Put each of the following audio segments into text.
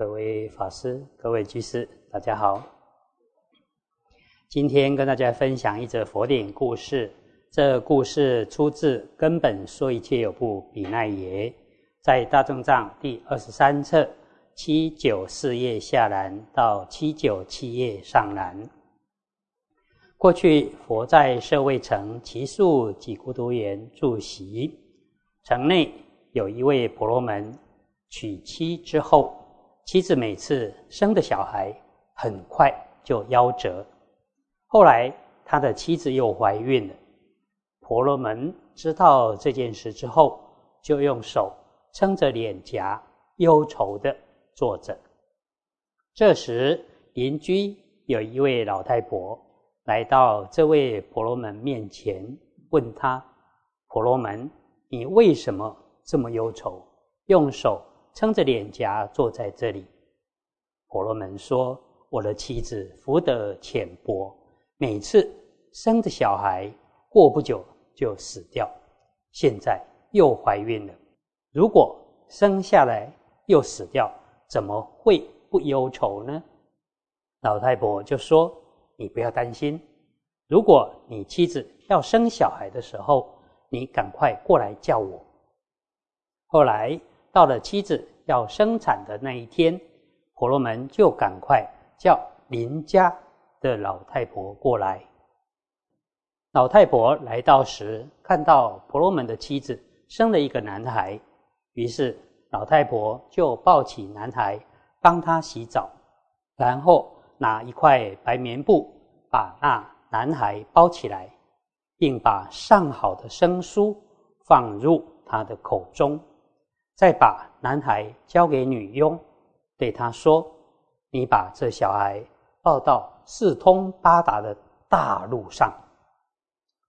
各位法师、各位居士，大家好。今天跟大家分享一则佛典故事。这故事出自《根本说一切有部比奈耶》，在大正藏第二十三册七九四页下栏到七九七页上栏。过去佛在舍卫城祇树几孤独园住席，城内有一位婆罗门，娶妻之后。妻子每次生的小孩很快就夭折，后来他的妻子又怀孕了。婆罗门知道这件事之后，就用手撑着脸颊，忧愁的坐着。这时，邻居有一位老太婆来到这位婆罗门面前，问他：“婆罗门，你为什么这么忧愁？用手？”撑着脸颊坐在这里，婆罗门说：“我的妻子福德浅薄，每次生的小孩过不久就死掉，现在又怀孕了。如果生下来又死掉，怎么会不忧愁呢？”老太婆就说：“你不要担心，如果你妻子要生小孩的时候，你赶快过来叫我。”后来。到了妻子要生产的那一天，婆罗门就赶快叫邻家的老太婆过来。老太婆来到时，看到婆罗门的妻子生了一个男孩，于是老太婆就抱起男孩，帮他洗澡，然后拿一块白棉布把那男孩包起来，并把上好的生酥放入他的口中。再把男孩交给女佣，对他说：“你把这小孩抱到四通八达的大路上。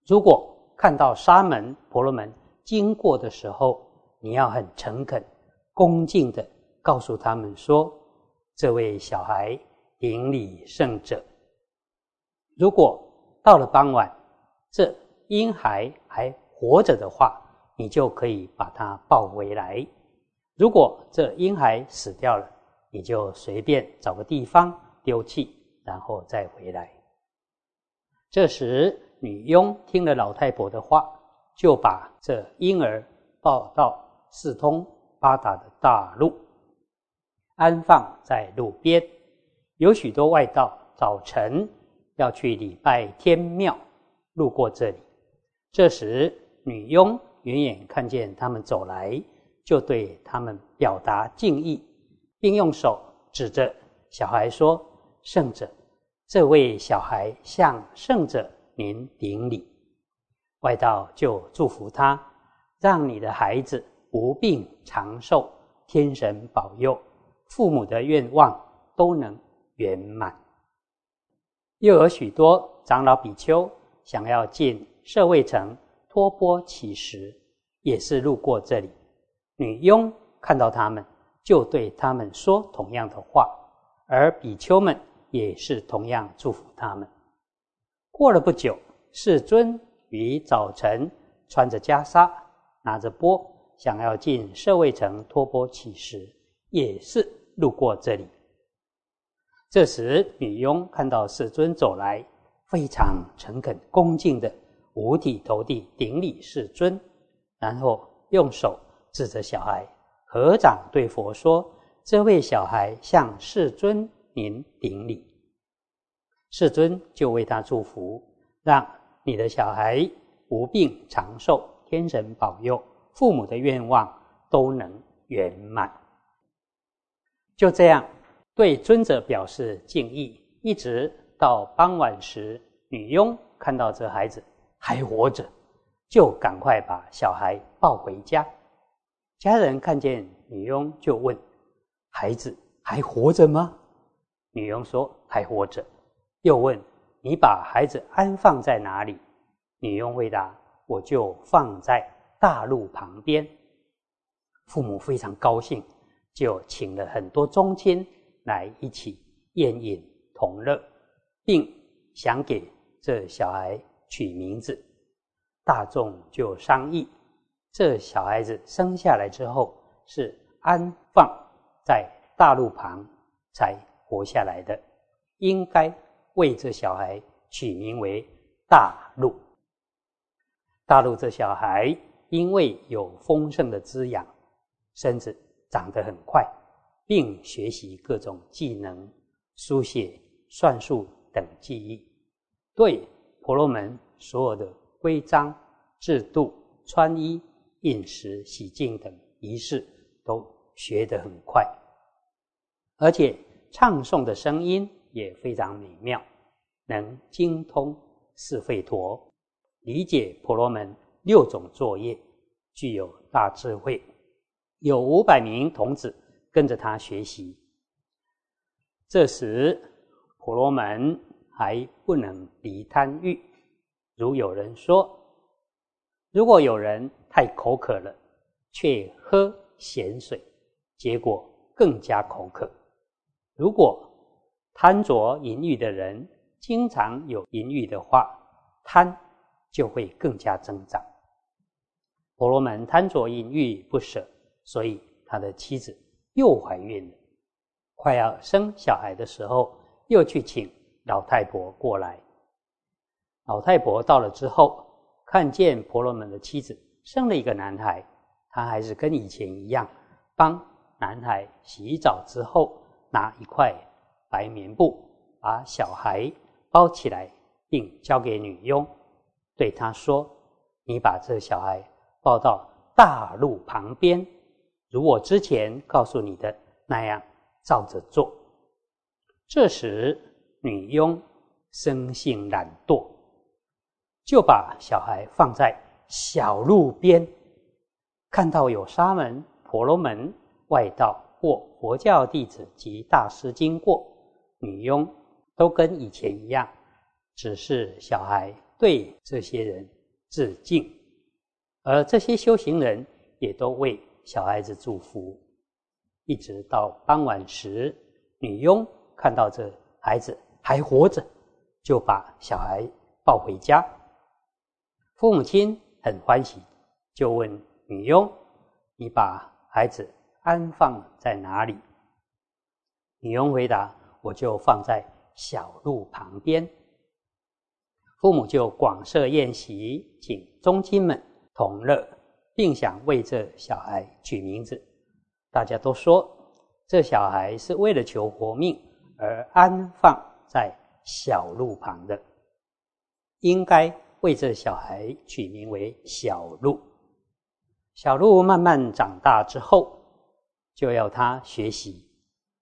如果看到沙门婆罗门经过的时候，你要很诚恳、恭敬的告诉他们说：这位小孩顶礼圣者。如果到了傍晚，这婴孩还活着的话，你就可以把它抱回来。”如果这婴孩死掉了，你就随便找个地方丢弃，然后再回来。这时，女佣听了老太婆的话，就把这婴儿抱到四通八达的大路，安放在路边。有许多外道早晨要去礼拜天庙，路过这里。这时，女佣远远看见他们走来。就对他们表达敬意，并用手指着小孩说：“圣者，这位小孩向圣者您顶礼。”外道就祝福他，让你的孩子无病长寿，天神保佑，父母的愿望都能圆满。又有许多长老比丘想要进舍卫城托钵乞食，也是路过这里。女佣看到他们，就对他们说同样的话，而比丘们也是同样祝福他们。过了不久，世尊于早晨穿着袈裟，拿着钵，想要进舍卫城托钵乞食，也是路过这里。这时，女佣看到世尊走来，非常诚恳恭敬的五体投地顶礼世尊，然后用手。指着小孩，合掌对佛说：“这位小孩向世尊您顶礼。”世尊就为他祝福，让你的小孩无病长寿，天神保佑，父母的愿望都能圆满。就这样对尊者表示敬意，一直到傍晚时，女佣看到这孩子还活着，就赶快把小孩抱回家。家人看见女佣，就问：“孩子还活着吗？”女佣说：“还活着。”又问：“你把孩子安放在哪里？”女佣回答：“我就放在大路旁边。”父母非常高兴，就请了很多宗亲来一起宴饮同乐，并想给这小孩取名字。大众就商议。这小孩子生下来之后是安放在大路旁才活下来的，应该为这小孩取名为大路。大陆这小孩因为有丰盛的滋养，身子长得很快，并学习各种技能，书写、算术等技艺，对婆罗门所有的规章制度、穿衣、饮食、洗净等仪式都学得很快，而且唱诵的声音也非常美妙，能精通四吠陀。理解婆罗门六种作业，具有大智慧，有五百名童子跟着他学习。这时，婆罗门还不能离贪欲。如有人说，如果有人太口渴了，却喝咸水，结果更加口渴。如果贪着淫欲的人经常有淫欲的话，贪。就会更加增长。婆罗门贪着淫欲不舍，所以他的妻子又怀孕了。快要生小孩的时候，又去请老太婆过来。老太婆到了之后，看见婆罗门的妻子生了一个男孩，他还是跟以前一样，帮男孩洗澡之后，拿一块白棉布把小孩包起来，并交给女佣。对他说：“你把这小孩抱到大路旁边，如我之前告诉你的那样，照着做。”这时，女佣生性懒惰，就把小孩放在小路边。看到有沙门、婆罗门、外道或佛教弟子及大师经过，女佣都跟以前一样，只是小孩。对这些人致敬，而这些修行人也都为小孩子祝福。一直到傍晚时，女佣看到这孩子还活着，就把小孩抱回家。父母亲很欢喜，就问女佣：“你把孩子安放在哪里？”女佣回答：“我就放在小路旁边。”父母就广设宴席，请宗亲们同乐，并想为这小孩取名字。大家都说，这小孩是为了求活命而安放在小路旁的，应该为这小孩取名为小路。小路慢慢长大之后，就要他学习。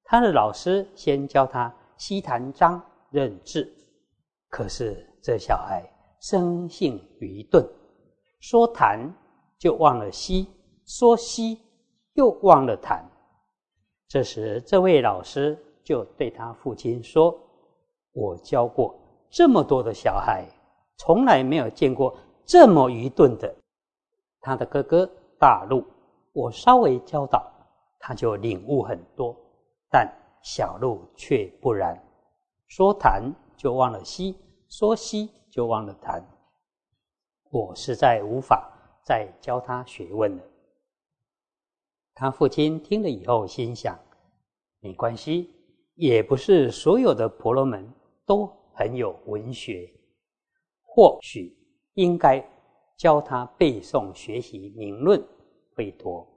他的老师先教他西弹章认字，可是。这小孩生性愚钝，说弹就忘了吸，说吸又忘了弹。这时，这位老师就对他父亲说：“我教过这么多的小孩，从来没有见过这么愚钝的。他的哥哥大陆，我稍微教导，他就领悟很多；但小鹿却不然，说谈就忘了吸。”说吸就忘了谈，我实在无法再教他学问了。他父亲听了以后，心想：没关系，也不是所有的婆罗门都很有文学，或许应该教他背诵学习名论会多。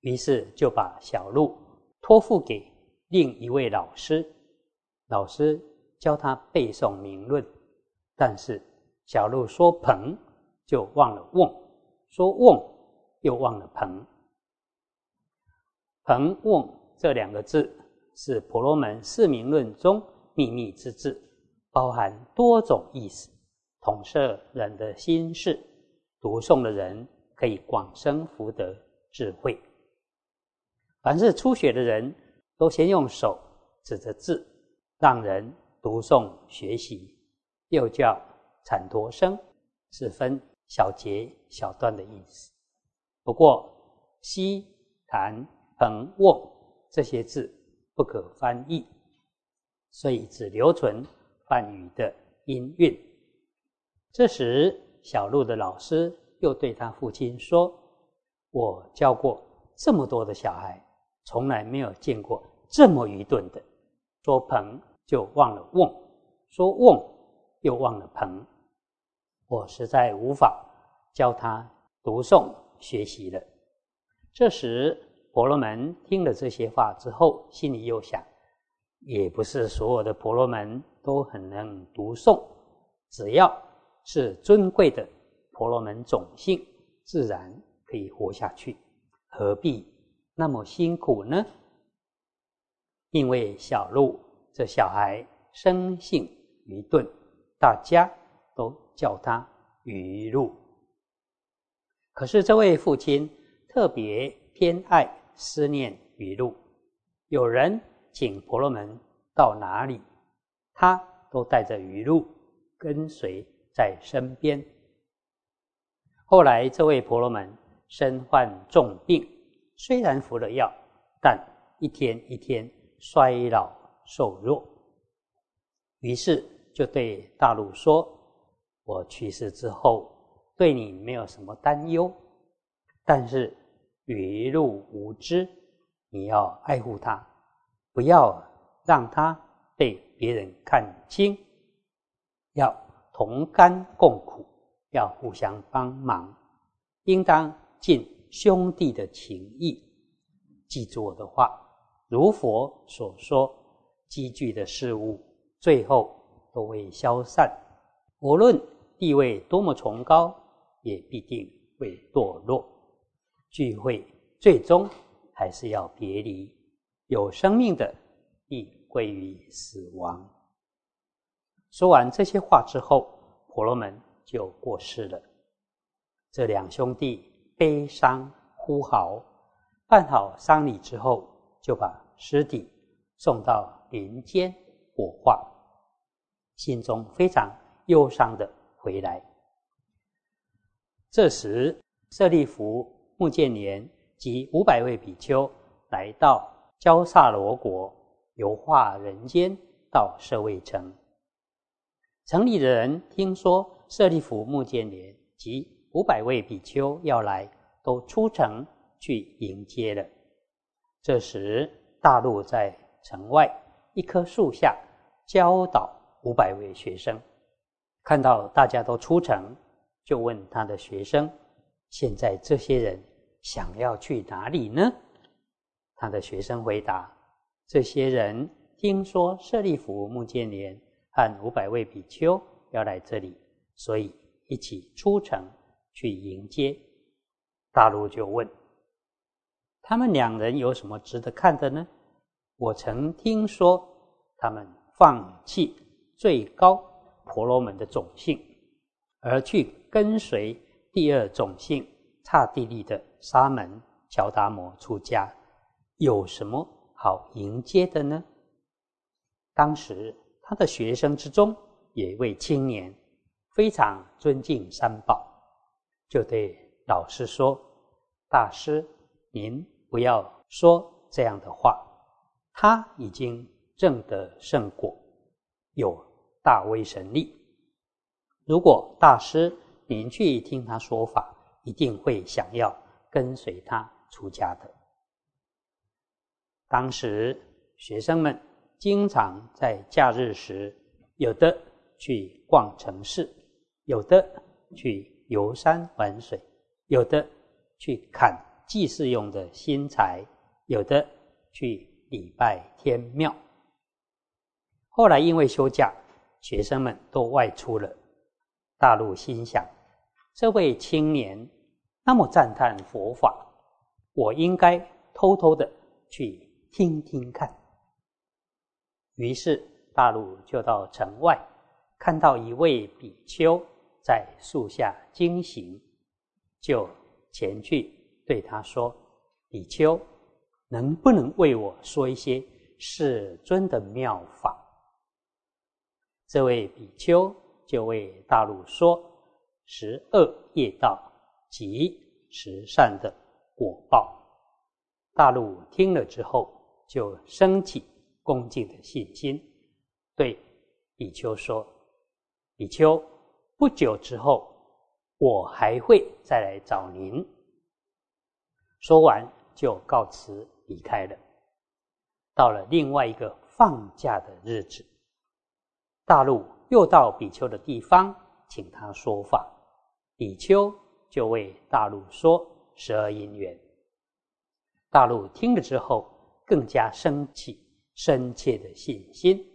于是就把小鹿托付给另一位老师，老师。教他背诵名论，但是小鹿说“鹏”就忘了“瓮”，说“瓮”又忘了“鹏”。“鹏”“瓮”这两个字是婆罗门四名论中秘密之字，包含多种意思，统摄人的心事。读诵的人可以广生福德智慧。凡是初学的人都先用手指着字，让人。读诵学习，又叫产陀声，是分小节小段的意思。不过西、檀、彭、瓮这些字不可翻译，所以只留存梵语的音韵。这时，小鹿的老师又对他父亲说：“我教过这么多的小孩，从来没有见过这么愚钝的，说鹏就忘了瓮，说瓮又忘了鹏，我实在无法教他读诵学习了。这时，婆罗门听了这些话之后，心里又想：也不是所有的婆罗门都很能读诵，只要是尊贵的婆罗门种姓，自然可以活下去，何必那么辛苦呢？因为小鹿这小孩生性愚钝，大家都叫他愚鹿。可是这位父亲。特别偏爱思念语录，有人请婆罗门到哪里，他都带着语录跟随在身边。后来这位婆罗门身患重病，虽然服了药，但一天一天衰老瘦弱。于是就对大陆说：“我去世之后，对你没有什么担忧，但是。”愚路无知，你要爱护他，不要让他被别人看轻，要同甘共苦，要互相帮忙，应当尽兄弟的情谊。记住我的话，如佛所说，积聚的事物最后都会消散，无论地位多么崇高，也必定会堕落。聚会最终还是要别离，有生命的必归于死亡。说完这些话之后，婆罗门就过世了。这两兄弟悲伤呼嚎，办好丧礼之后，就把尸体送到林间火化，心中非常忧伤的回来。这时，舍利弗。穆建连及五百位比丘来到焦萨罗国游化人间，到舍卫城。城里的人听说舍利弗、穆建连及五百位比丘要来，都出城去迎接了。这时，大陆在城外一棵树下教导五百位学生，看到大家都出城，就问他的学生：“现在这些人？”想要去哪里呢？他的学生回答：“这些人听说舍利弗、穆建连和五百位比丘要来这里，所以一起出城去迎接。”大陆就问：“他们两人有什么值得看的呢？”我曾听说他们放弃最高婆罗门的种姓，而去跟随第二种姓。刹帝利的沙门乔达摩出家，有什么好迎接的呢？当时他的学生之中，有一位青年非常尊敬三宝，就对老师说：“大师，您不要说这样的话。他已经证得圣果，有大威神力。如果大师您去听他说法。”一定会想要跟随他出家的。当时学生们经常在假日时，有的去逛城市，有的去游山玩水，有的去砍祭祀用的新材，有的去礼拜天庙。后来因为休假，学生们都外出了。大陆心想。这位青年那么赞叹佛法，我应该偷偷的去听听看。于是大陆就到城外，看到一位比丘在树下经行，就前去对他说：“比丘，能不能为我说一些世尊的妙法？”这位比丘就为大陆说。十二业道及十善的果报，大陆听了之后，就升起恭敬的信心，对比丘说：“比丘，不久之后，我还会再来找您。”说完就告辞离开了。到了另外一个放假的日子，大陆又到比丘的地方，请他说法。比丘就为大陆说十二因缘。大陆听了之后，更加升起，深切的信心，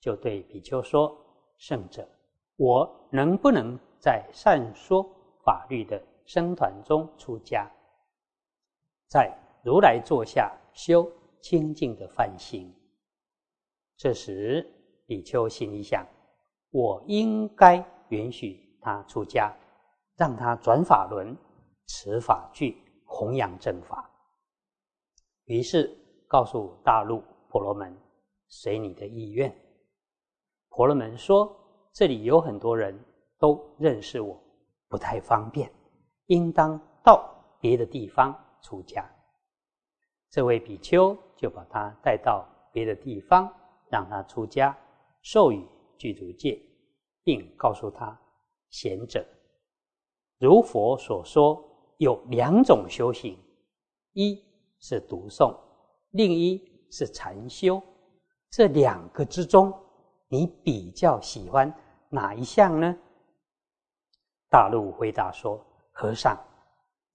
就对比丘说：“圣者，我能不能在善说法律的僧团中出家，在如来座下修？”清净的梵行。这时，比丘心里想：我应该允许他出家，让他转法轮、持法具、弘扬正法。于是告诉大陆婆罗门：“随你的意愿。”婆罗门说：“这里有很多人都认识我，不太方便，应当到别的地方出家。”这位比丘就把他带到别的地方，让他出家，授予具足戒，并告诉他：贤者，如佛所说，有两种修行，一是读诵，另一是禅修。这两个之中，你比较喜欢哪一项呢？大陆回答说：和尚，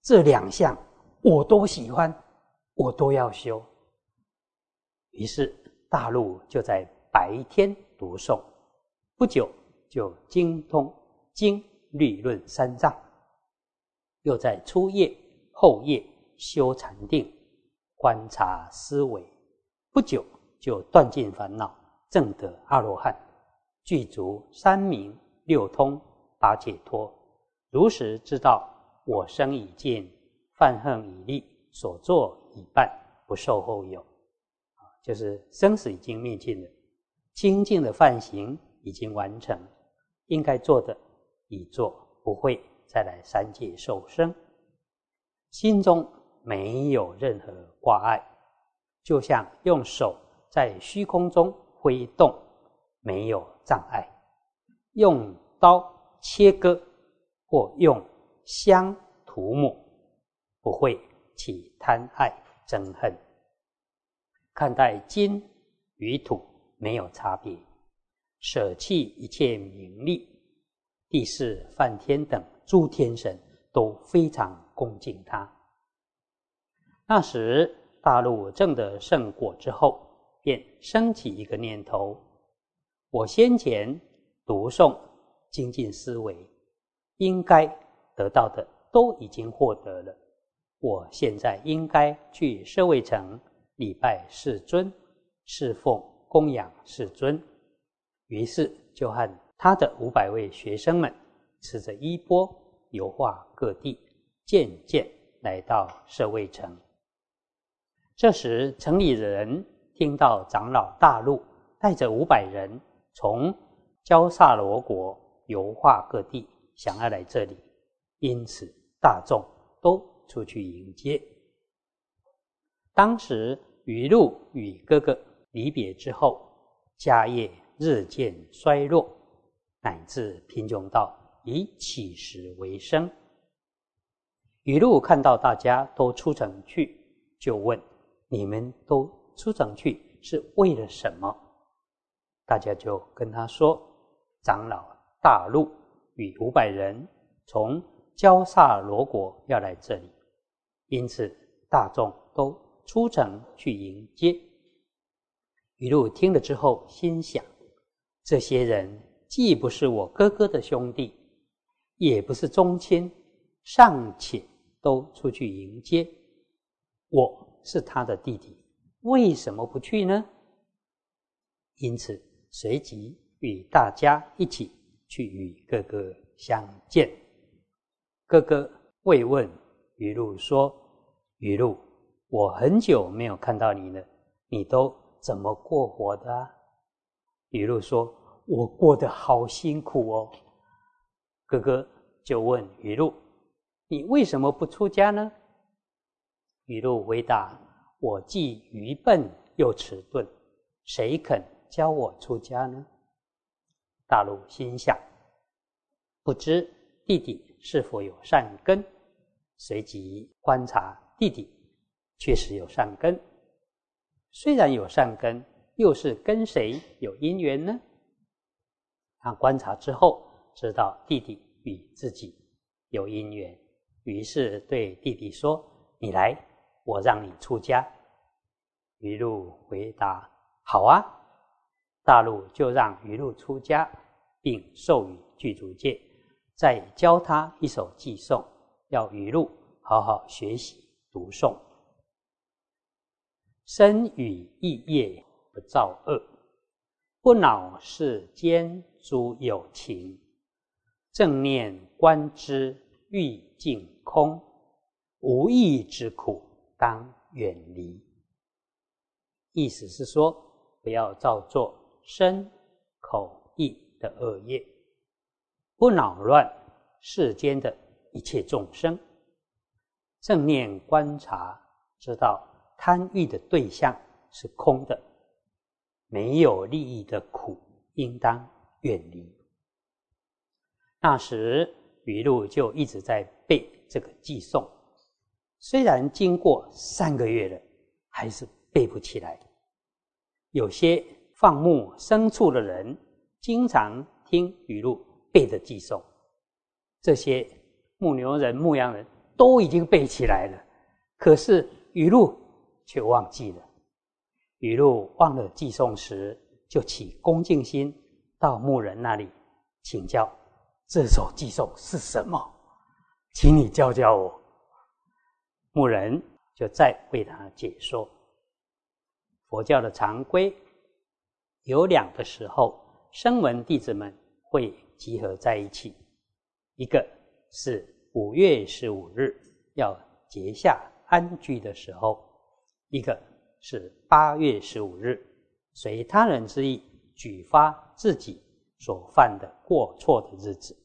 这两项我都喜欢。我都要修，于是大陆就在白天读诵，不久就精通经律论三藏，又在初夜、后夜修禅定，观察思维，不久就断尽烦恼，证得阿罗汉，具足三明六通八解脱，如实知道我生已尽，犯恨已立，所作。已办不受后有，啊，就是生死已经灭尽了，清净的犯行已经完成，应该做的已做，不会再来三界受生，心中没有任何挂碍，就像用手在虚空中挥动，没有障碍，用刀切割或用香涂抹，不会起贪爱。憎恨，看待金与土没有差别，舍弃一切名利，地势梵天等诸天神都非常恭敬他。那时大陆证得圣果之后，便升起一个念头：我先前读诵精进思维，应该得到的都已经获得了。我现在应该去舍卫城礼拜世尊，侍奉供养世尊。于是就和他的五百位学生们持着衣钵游化各地，渐渐来到舍卫城。这时城里人听到长老大陆带着五百人从焦萨罗国游化各地，想要来这里，因此大众都。出去迎接。当时雨露与哥哥离别之后，家业日渐衰弱，乃至贫穷到以乞食为生。雨露看到大家都出城去，就问：“你们都出城去是为了什么？”大家就跟他说：“长老大陆与五百人从焦萨罗国要来这里。”因此，大众都出城去迎接。雨露听了之后，心想：这些人既不是我哥哥的兄弟，也不是宗亲，尚且都出去迎接，我是他的弟弟，为什么不去呢？因此，随即与大家一起去与哥哥相见。哥哥慰问。雨露说：“雨露，我很久没有看到你了，你都怎么过活的？”雨露说：“我过得好辛苦哦。”哥哥就问雨露：“你为什么不出家呢？”雨露回答：“我既愚笨又迟钝，谁肯教我出家呢？”大陆心想：“不知弟弟是否有善根。”随即观察弟弟，确实有善根，虽然有善根，又是跟谁有因缘呢？他观察之后，知道弟弟与自己有因缘，于是对弟弟说：“你来，我让你出家。”于露回答：“好啊。”大陆就让于露出家，并授予具足戒，再教他一首偈颂，要于露好好学习读诵。身语意业不造恶，不恼世间诸有情。正念观之欲尽空，无益之苦当远离。意思是说，不要造作身口意的恶业，不扰乱世间的一切众生。正念观察，知道。贪欲的对象是空的，没有利益的苦，应当远离。那时，余路就一直在背这个寄颂，虽然经过三个月了，还是背不起来。有些放牧牲畜的人，经常听雨露背的寄颂，这些牧牛人、牧羊人都已经背起来了，可是雨露。却忘记了，雨露忘了寄送时，就起恭敬心，到牧人那里请教这首寄送是什么，请你教教我。牧人就再为他解说。佛教的常规有两个时候，声闻弟子们会集合在一起，一个是五月十五日要结下安居的时候。一个是八月十五日，随他人之意举发自己所犯的过错的日子。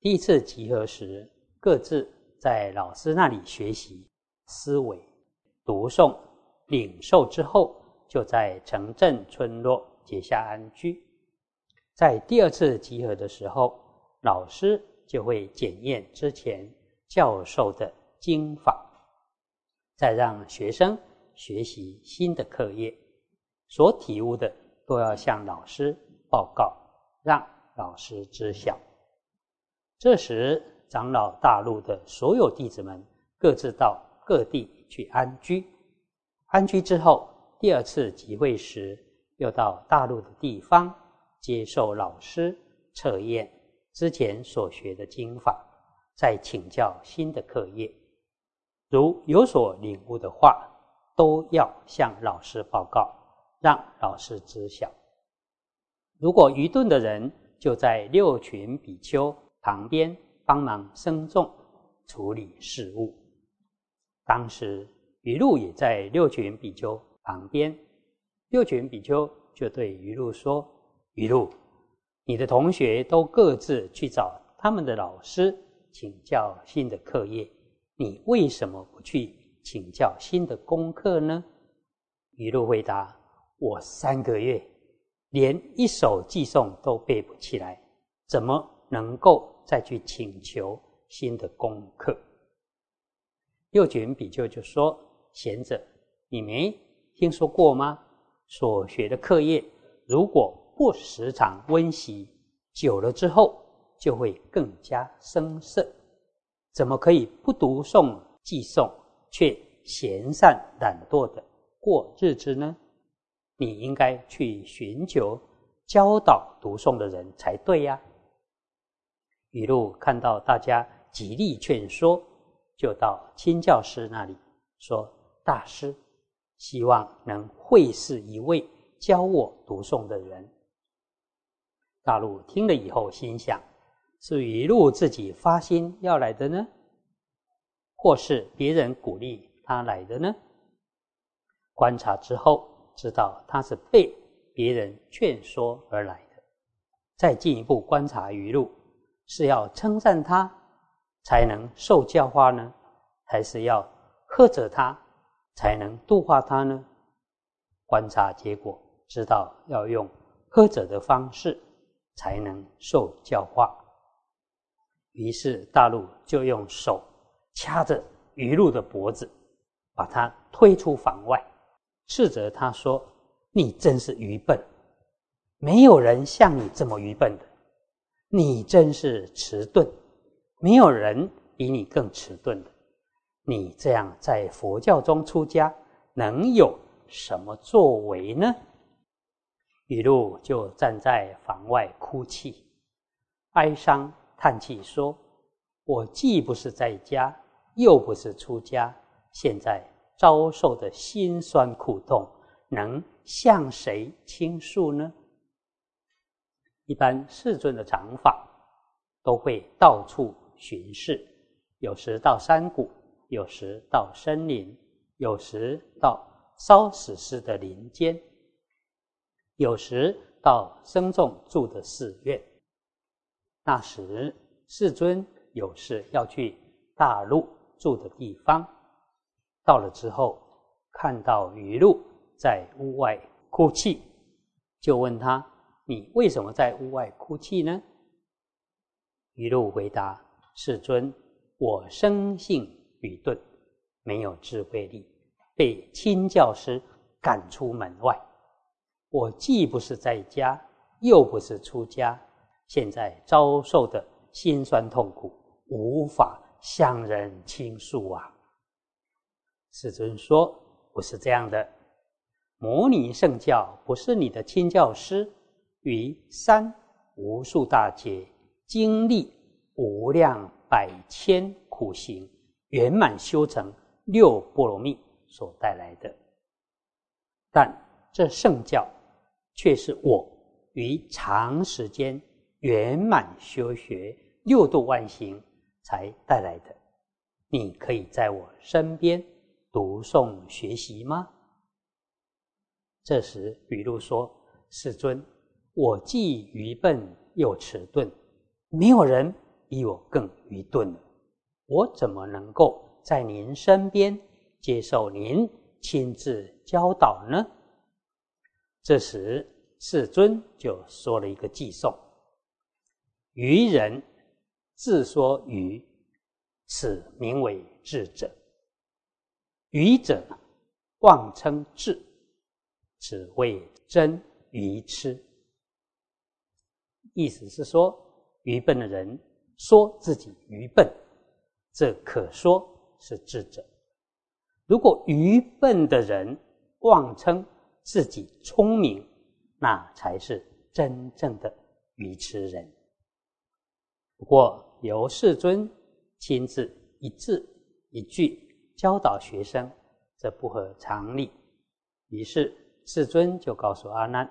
第一次集合时，各自在老师那里学习、思维、读诵、领受之后，就在城镇村落结下安居。在第二次集合的时候，老师就会检验之前教授的经法，再让学生。学习新的课业，所体悟的都要向老师报告，让老师知晓。这时，长老大陆的所有弟子们各自到各地去安居。安居之后，第二次集会时，又到大陆的地方接受老师测验之前所学的经法，再请教新的课业。如有所领悟的话。都要向老师报告，让老师知晓。如果愚钝的人，就在六群比丘旁边帮忙僧众处理事务。当时余露也在六群比丘旁边，六群比丘就对余露说：“余露，你的同学都各自去找他们的老师请教新的课业，你为什么不去？”请教新的功课呢？雨露回答：“我三个月连一首寄颂都背不起来，怎么能够再去请求新的功课？”右卷比丘就说：“贤者，你没听说过吗？所学的课业，如果不时常温习，久了之后就会更加生涩。怎么可以不读诵记诵？”却闲散懒惰的过日子呢？你应该去寻求教导读诵的人才对呀。雨露看到大家极力劝说，就到亲教师那里说：“大师，希望能会试一位教我读诵的人。”大陆听了以后，心想：是雨露自己发心要来的呢？或是别人鼓励他来的呢？观察之后，知道他是被别人劝说而来的。再进一步观察语录，是要称赞他才能受教化呢，还是要呵责他才能度化他呢？观察结果，知道要用呵责的方式才能受教化。于是大陆就用手。掐着余禄的脖子，把他推出房外，斥责他说：“你真是愚笨，没有人像你这么愚笨的。你真是迟钝，没有人比你更迟钝的。你这样在佛教中出家，能有什么作为呢？”雨露就站在房外哭泣，哀伤叹气说：“我既不是在家，又不是出家，现在。”遭受的辛酸苦痛，能向谁倾诉呢？一般世尊的长法都会到处巡视，有时到山谷，有时到森林，有时到烧死尸的林间，有时到僧众住的寺院。那时世尊有事要去大陆住的地方。到了之后，看到余露在屋外哭泣，就问他：“你为什么在屋外哭泣呢？”余露回答：“世尊，我生性愚钝，没有智慧力，被亲教师赶出门外。我既不是在家，又不是出家，现在遭受的辛酸痛苦，无法向人倾诉啊。”世尊说：“不是这样的，摩尼圣教不是你的亲教师，于三无数大劫经历无量百千苦行，圆满修成六波罗蜜所带来的。但这圣教却是我于长时间圆满修学六度万行才带来的。你可以在我身边。”读诵学习吗？这时，比如说：“世尊，我既愚笨又迟钝，没有人比我更愚钝了。我怎么能够在您身边接受您亲自教导呢？”这时，世尊就说了一个偈颂：“愚人自说愚，此名为智者。”愚者妄称智，此谓真愚痴。意思是说，愚笨的人说自己愚笨，这可说是智者；如果愚笨的人妄称自己聪明，那才是真正的愚痴人。不过，由世尊亲自一字一句。教导学生，这不合常理。于是世尊就告诉阿难：“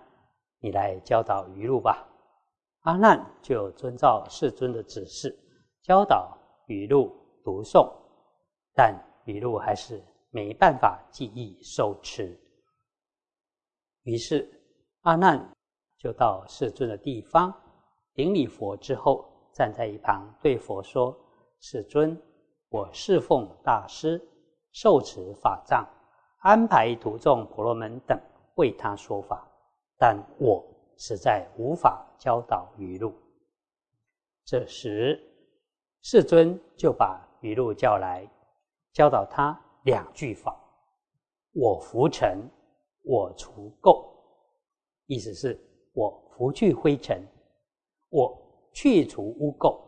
你来教导愚路吧。”阿难就遵照世尊的指示，教导余路读诵。但余路还是没办法记忆受持。于是阿难就到世尊的地方顶礼佛之后，站在一旁对佛说：“世尊，我侍奉大师。”受持法藏，安排徒众婆罗门等为他说法，但我实在无法教导雨露。这时，世尊就把雨露叫来，教导他两句法：我拂尘，我除垢。意思是我拂去灰尘，我去除污垢。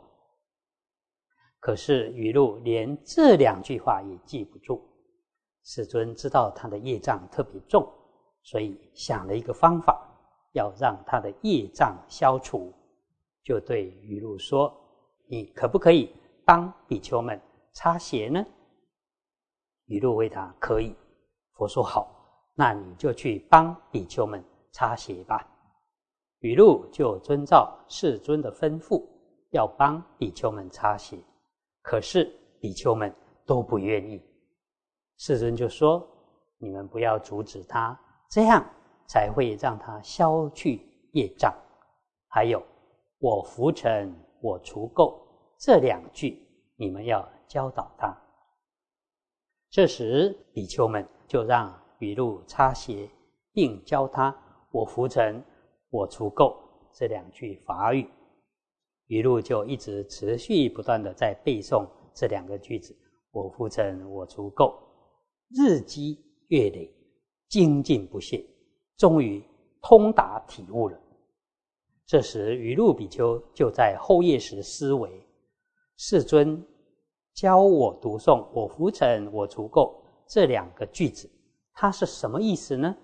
可是雨露连这两句话也记不住，世尊知道他的业障特别重，所以想了一个方法，要让他的业障消除，就对雨露说：“你可不可以帮比丘们擦鞋呢？”雨露回答：“可以。”佛说：“好，那你就去帮比丘们擦鞋吧。”雨露就遵照世尊的吩咐，要帮比丘们擦鞋。可是比丘们都不愿意，世尊就说：“你们不要阻止他，这样才会让他消去业障。还有，我浮尘，我除垢这两句，你们要教导他。”这时比丘们就让雨露擦鞋，并教他“我浮尘，我除垢”这两句法语。雨露就一直持续不断的在背诵这两个句子：“我浮尘，我除垢。”日积月累，精进不懈，终于通达体悟了。这时，雨露比丘就在后夜时思维：世尊教我读诵“我浮尘，我除垢”这两个句子，它是什么意思呢？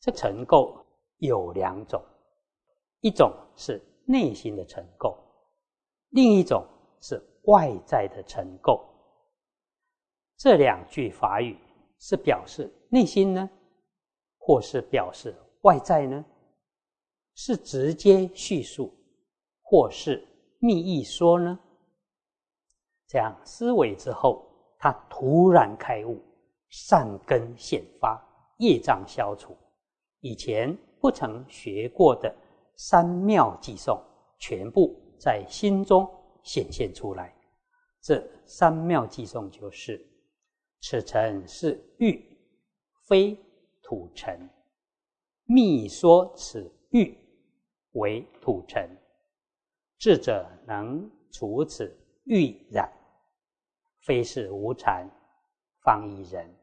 这尘垢有两种，一种是内心的尘垢，另一种是外在的尘垢。这两句法语是表示内心呢，或是表示外在呢？是直接叙述，或是密意说呢？这样思维之后，他突然开悟，善根显发，业障消除，以前不曾学过的三妙偈颂，全部在心中显现出来。这三妙偈颂就是。此尘是欲，非土尘。密说此玉为土尘，智者能除此玉染，非是无禅，方一人。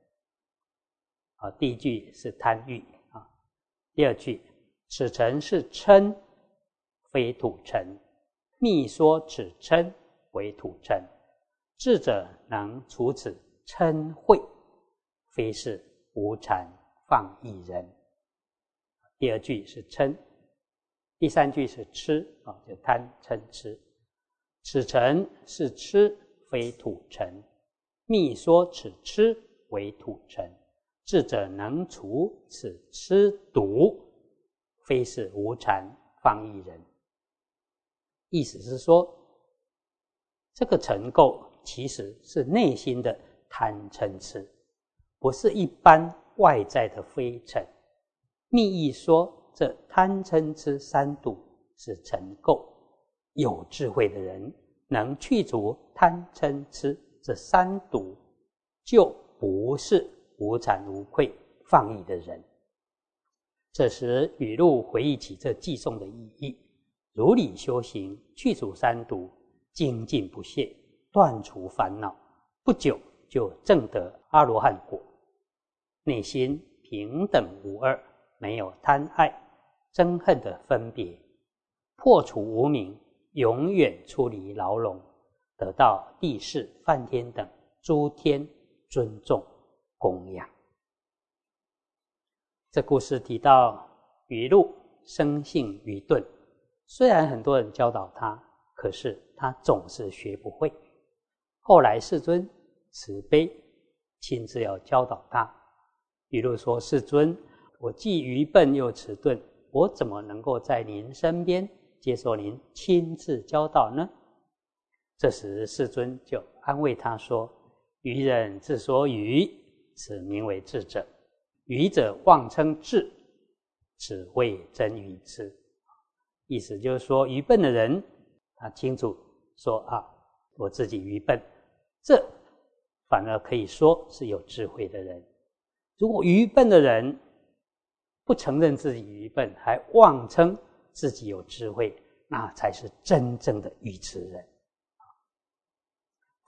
啊，第一句是贪欲啊，第二句此尘是嗔，非土尘。密说此嗔为土尘，智者能除此。嗔恚，非是无禅放逸人。第二句是嗔，第三句是痴啊，就贪嗔痴。此尘是痴，非土尘。密说此痴为土尘，智者能除此痴毒，非是无禅放逸人。意思是说，这个尘垢其实是内心的。贪嗔痴，不是一般外在的灰尘。密意说，这贪嗔痴三毒是尘垢。有智慧的人能去除贪嗔痴这三毒，就不是无惭无愧放逸的人。这时，雨露回忆起这寄送的意义：如理修行，去除三毒，精进不懈，断除烦恼，不久。就证得阿罗汉果，内心平等无二，没有贪爱、憎恨的分别，破除无明，永远出离牢笼，得到地势、梵天等诸天尊重供养。这故事提到愚路生性愚钝，虽然很多人教导他，可是他总是学不会。后来世尊。慈悲，亲自要教导他。比如说，世尊，我既愚笨又迟钝，我怎么能够在您身边接受您亲自教导呢？这时，世尊就安慰他说：“愚人之所愚，此名为智者。愚者妄称智，此谓真愚痴。”意思就是说，愚笨的人，他清楚说啊，我自己愚笨，这。反而可以说是有智慧的人。如果愚笨的人不承认自己愚笨，还妄称自己有智慧，那才是真正的愚痴人。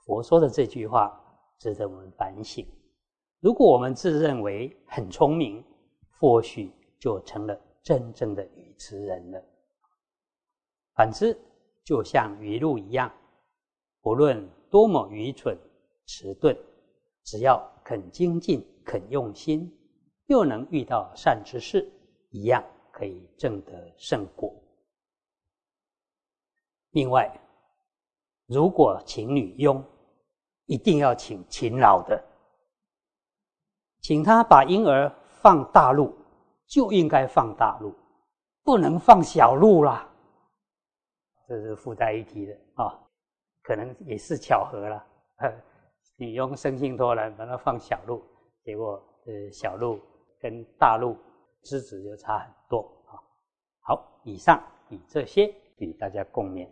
佛说的这句话值得我们反省。如果我们自认为很聪明，或许就成了真正的愚痴人了。反之，就像愚路一样，不论多么愚蠢。迟钝，只要肯精进、肯用心，又能遇到善知识，一样可以证得圣果。另外，如果请女佣，一定要请勤劳的，请他把婴儿放大路，就应该放大路，不能放小路啦。这是附带一提的啊，可能也是巧合了。女佣生性拖篮把它放小路，结果呃小路跟大路资质就差很多啊。好，以上以这些与大家共勉。